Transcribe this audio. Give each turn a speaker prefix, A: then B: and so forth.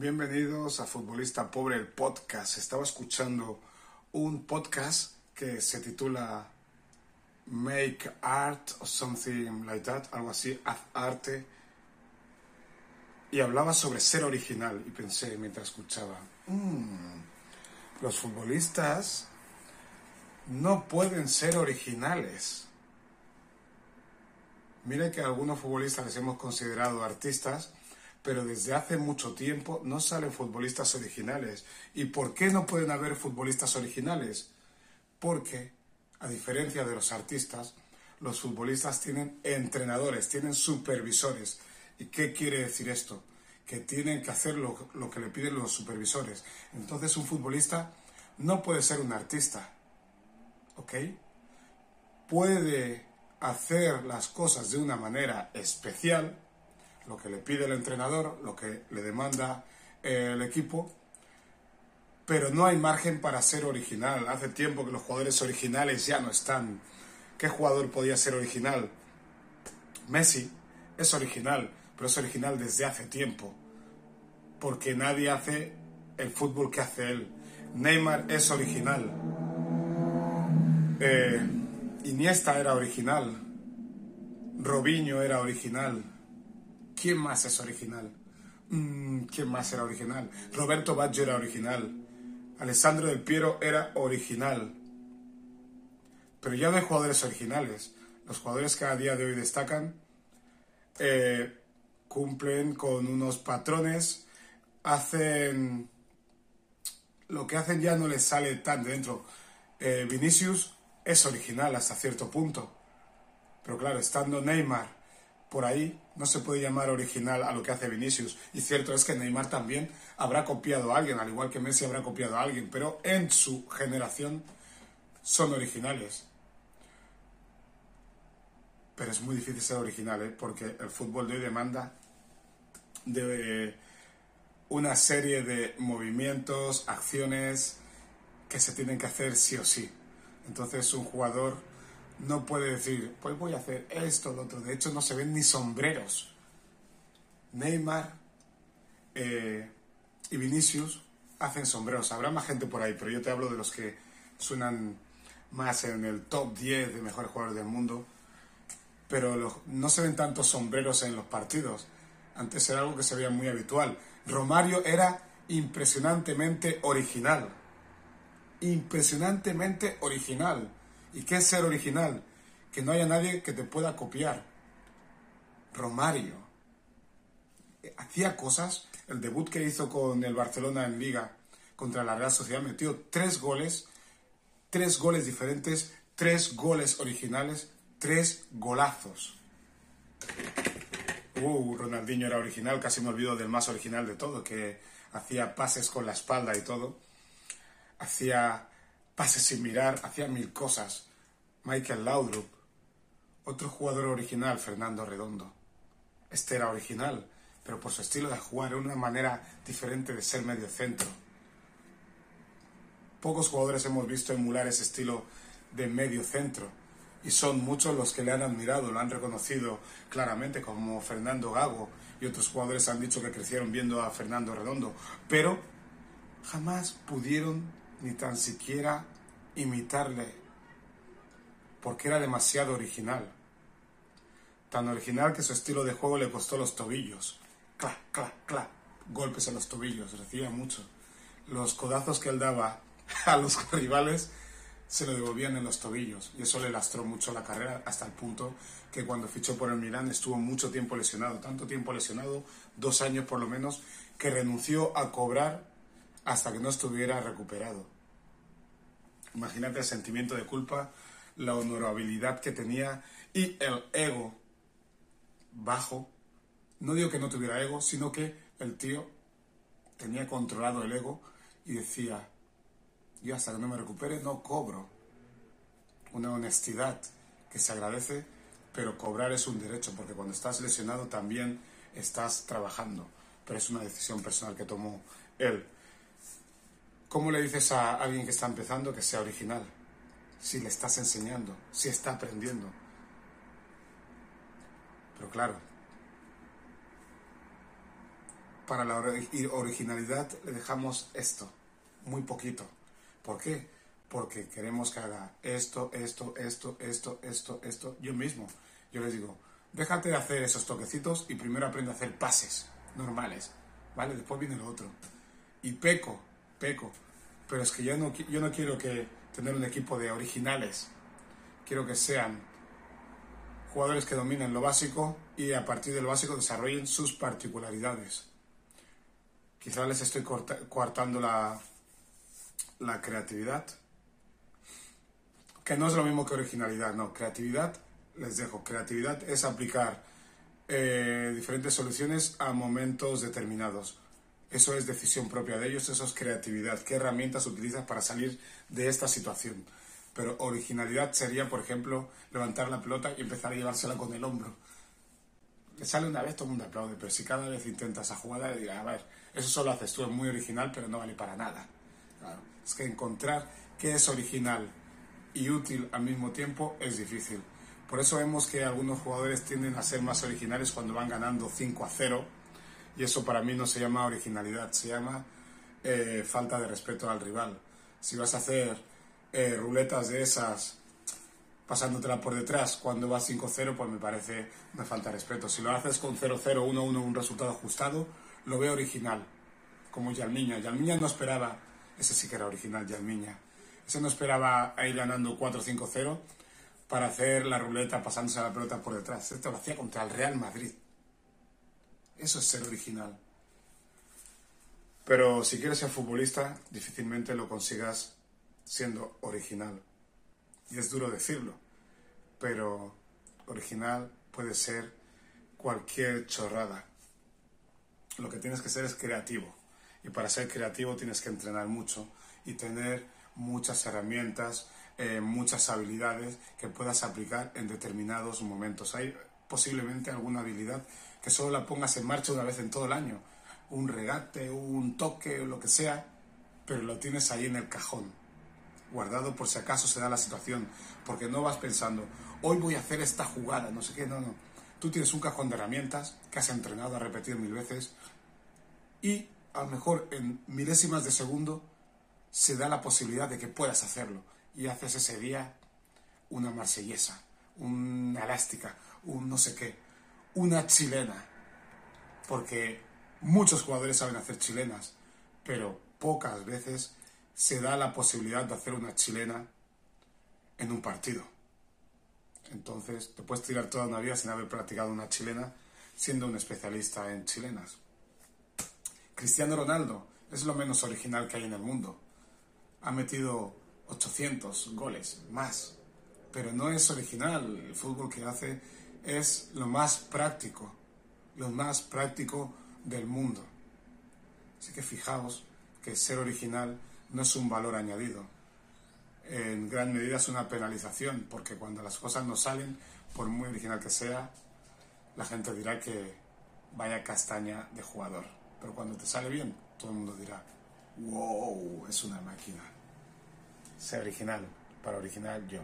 A: Bienvenidos a Futbolista Pobre, el podcast. Estaba escuchando un podcast que se titula Make Art o something like that, algo así, haz arte. Y hablaba sobre ser original. Y pensé mientras escuchaba, "Mm, los futbolistas no pueden ser originales. Mire que a algunos futbolistas les hemos considerado artistas pero desde hace mucho tiempo no salen futbolistas originales. ¿Y por qué no pueden haber futbolistas originales? Porque, a diferencia de los artistas, los futbolistas tienen entrenadores, tienen supervisores. ¿Y qué quiere decir esto? Que tienen que hacer lo, lo que le piden los supervisores. Entonces un futbolista no puede ser un artista. ¿Ok? Puede hacer las cosas de una manera especial, lo que le pide el entrenador, lo que le demanda eh, el equipo, pero no hay margen para ser original. Hace tiempo que los jugadores originales ya no están. ¿Qué jugador podía ser original? Messi es original, pero es original desde hace tiempo, porque nadie hace el fútbol que hace él. Neymar es original. Eh, Iniesta era original. Robinho era original. ¿Quién más es original? Mm, ¿Quién más era original? Roberto Baggio era original. Alessandro Del Piero era original. Pero ya no hay jugadores originales. Los jugadores que a día de hoy destacan eh, cumplen con unos patrones, hacen lo que hacen ya no les sale tan dentro. Eh, Vinicius es original hasta cierto punto. Pero claro, estando Neymar por ahí no se puede llamar original a lo que hace Vinicius. Y cierto es que Neymar también habrá copiado a alguien, al igual que Messi habrá copiado a alguien, pero en su generación son originales. Pero es muy difícil ser original, ¿eh? porque el fútbol de hoy demanda de una serie de movimientos, acciones que se tienen que hacer sí o sí. Entonces un jugador no puede decir, pues voy a hacer esto, lo otro. De hecho, no se ven ni sombreros. Neymar eh, y Vinicius hacen sombreros. Habrá más gente por ahí, pero yo te hablo de los que suenan más en el top 10 de mejores jugadores del mundo. Pero no se ven tantos sombreros en los partidos. Antes era algo que se veía muy habitual. Romario era impresionantemente original. Impresionantemente original ¿Y qué es ser original? Que no haya nadie que te pueda copiar. Romario hacía cosas, el debut que hizo con el Barcelona en Liga contra la Real Sociedad metió tres goles, tres goles diferentes, tres goles originales, tres golazos. Uh, Ronaldinho era original, casi me olvido del más original de todo, que hacía pases con la espalda y todo. Hacía pases sin mirar, hacía mil cosas. Michael Laudrup, otro jugador original, Fernando Redondo. Este era original, pero por su estilo de jugar, era una manera diferente de ser medio centro. Pocos jugadores hemos visto emular ese estilo de medio centro y son muchos los que le han admirado, lo han reconocido claramente, como Fernando Gago y otros jugadores han dicho que crecieron viendo a Fernando Redondo, pero jamás pudieron ni tan siquiera imitarle, porque era demasiado original. Tan original que su estilo de juego le costó los tobillos. Clac, clac, clac. Golpes en los tobillos, recibía mucho. Los codazos que él daba a los rivales se lo devolvían en los tobillos y eso le lastró mucho la carrera hasta el punto que cuando fichó por el Milán estuvo mucho tiempo lesionado, tanto tiempo lesionado, dos años por lo menos, que renunció a cobrar hasta que no estuviera recuperado. Imagínate el sentimiento de culpa, la honorabilidad que tenía y el ego bajo. No digo que no tuviera ego, sino que el tío tenía controlado el ego y decía, yo hasta que no me recupere no cobro. Una honestidad que se agradece, pero cobrar es un derecho, porque cuando estás lesionado también estás trabajando, pero es una decisión personal que tomó él. ¿Cómo le dices a alguien que está empezando que sea original? Si le estás enseñando, si está aprendiendo. Pero claro, para la originalidad le dejamos esto, muy poquito. ¿Por qué? Porque queremos que haga esto, esto, esto, esto, esto, esto, yo mismo. Yo les digo, déjate de hacer esos toquecitos y primero aprende a hacer pases normales, ¿vale? Después viene lo otro. Y peco, peco, pero es que yo no, quiero que tener un equipo de originales, quiero que sean jugadores que dominen lo básico y a partir de lo básico desarrollen sus particularidades. Quizá les estoy coartando la, la creatividad, que no es lo mismo que originalidad, no, creatividad, les dejo, creatividad es aplicar eh, diferentes soluciones a momentos determinados. Eso es decisión propia de ellos, eso es creatividad. ¿Qué herramientas utilizas para salir de esta situación? Pero originalidad sería, por ejemplo, levantar la pelota y empezar a llevársela con el hombro. Le sale una vez, todo el mundo aplaude, pero si cada vez intentas esa jugada, dirá, a ver, eso solo haces tú, es muy original, pero no vale para nada. Es que encontrar qué es original y útil al mismo tiempo es difícil. Por eso vemos que algunos jugadores tienden a ser más originales cuando van ganando 5 a 0, y eso para mí no se llama originalidad, se llama eh, falta de respeto al rival. Si vas a hacer eh, ruletas de esas pasándotela por detrás cuando vas 5-0, pues me parece una falta de respeto. Si lo haces con 0-0, 1-1, un resultado ajustado, lo veo original, como Yalmiña. Yalmiña no esperaba, ese sí que era original, Yalmiña. Ese no esperaba ir ganando 4-5-0 para hacer la ruleta pasándose la pelota por detrás. Esto lo hacía contra el Real Madrid. Eso es ser original. Pero si quieres ser futbolista, difícilmente lo consigas siendo original. Y es duro decirlo, pero original puede ser cualquier chorrada. Lo que tienes que ser es creativo. Y para ser creativo tienes que entrenar mucho y tener muchas herramientas, eh, muchas habilidades que puedas aplicar en determinados momentos. Hay posiblemente alguna habilidad que solo la pongas en marcha una vez en todo el año. Un regate, un toque, lo que sea, pero lo tienes ahí en el cajón guardado por si acaso se da la situación, porque no vas pensando, hoy voy a hacer esta jugada, no sé qué, no, no. Tú tienes un cajón de herramientas que has entrenado a repetir mil veces y a lo mejor en milésimas de segundo se da la posibilidad de que puedas hacerlo y haces ese día una marsellesa, una elástica, un no sé qué, una chilena, porque muchos jugadores saben hacer chilenas, pero pocas veces se da la posibilidad de hacer una chilena en un partido. Entonces, te puedes tirar toda una vida sin haber practicado una chilena siendo un especialista en chilenas. Cristiano Ronaldo es lo menos original que hay en el mundo. Ha metido 800 goles, más. Pero no es original. El fútbol que hace es lo más práctico, lo más práctico del mundo. Así que fijaos que ser original no es un valor añadido. En gran medida es una penalización, porque cuando las cosas no salen, por muy original que sea, la gente dirá que vaya castaña de jugador. Pero cuando te sale bien, todo el mundo dirá, wow, es una máquina. Sea original, para original yo.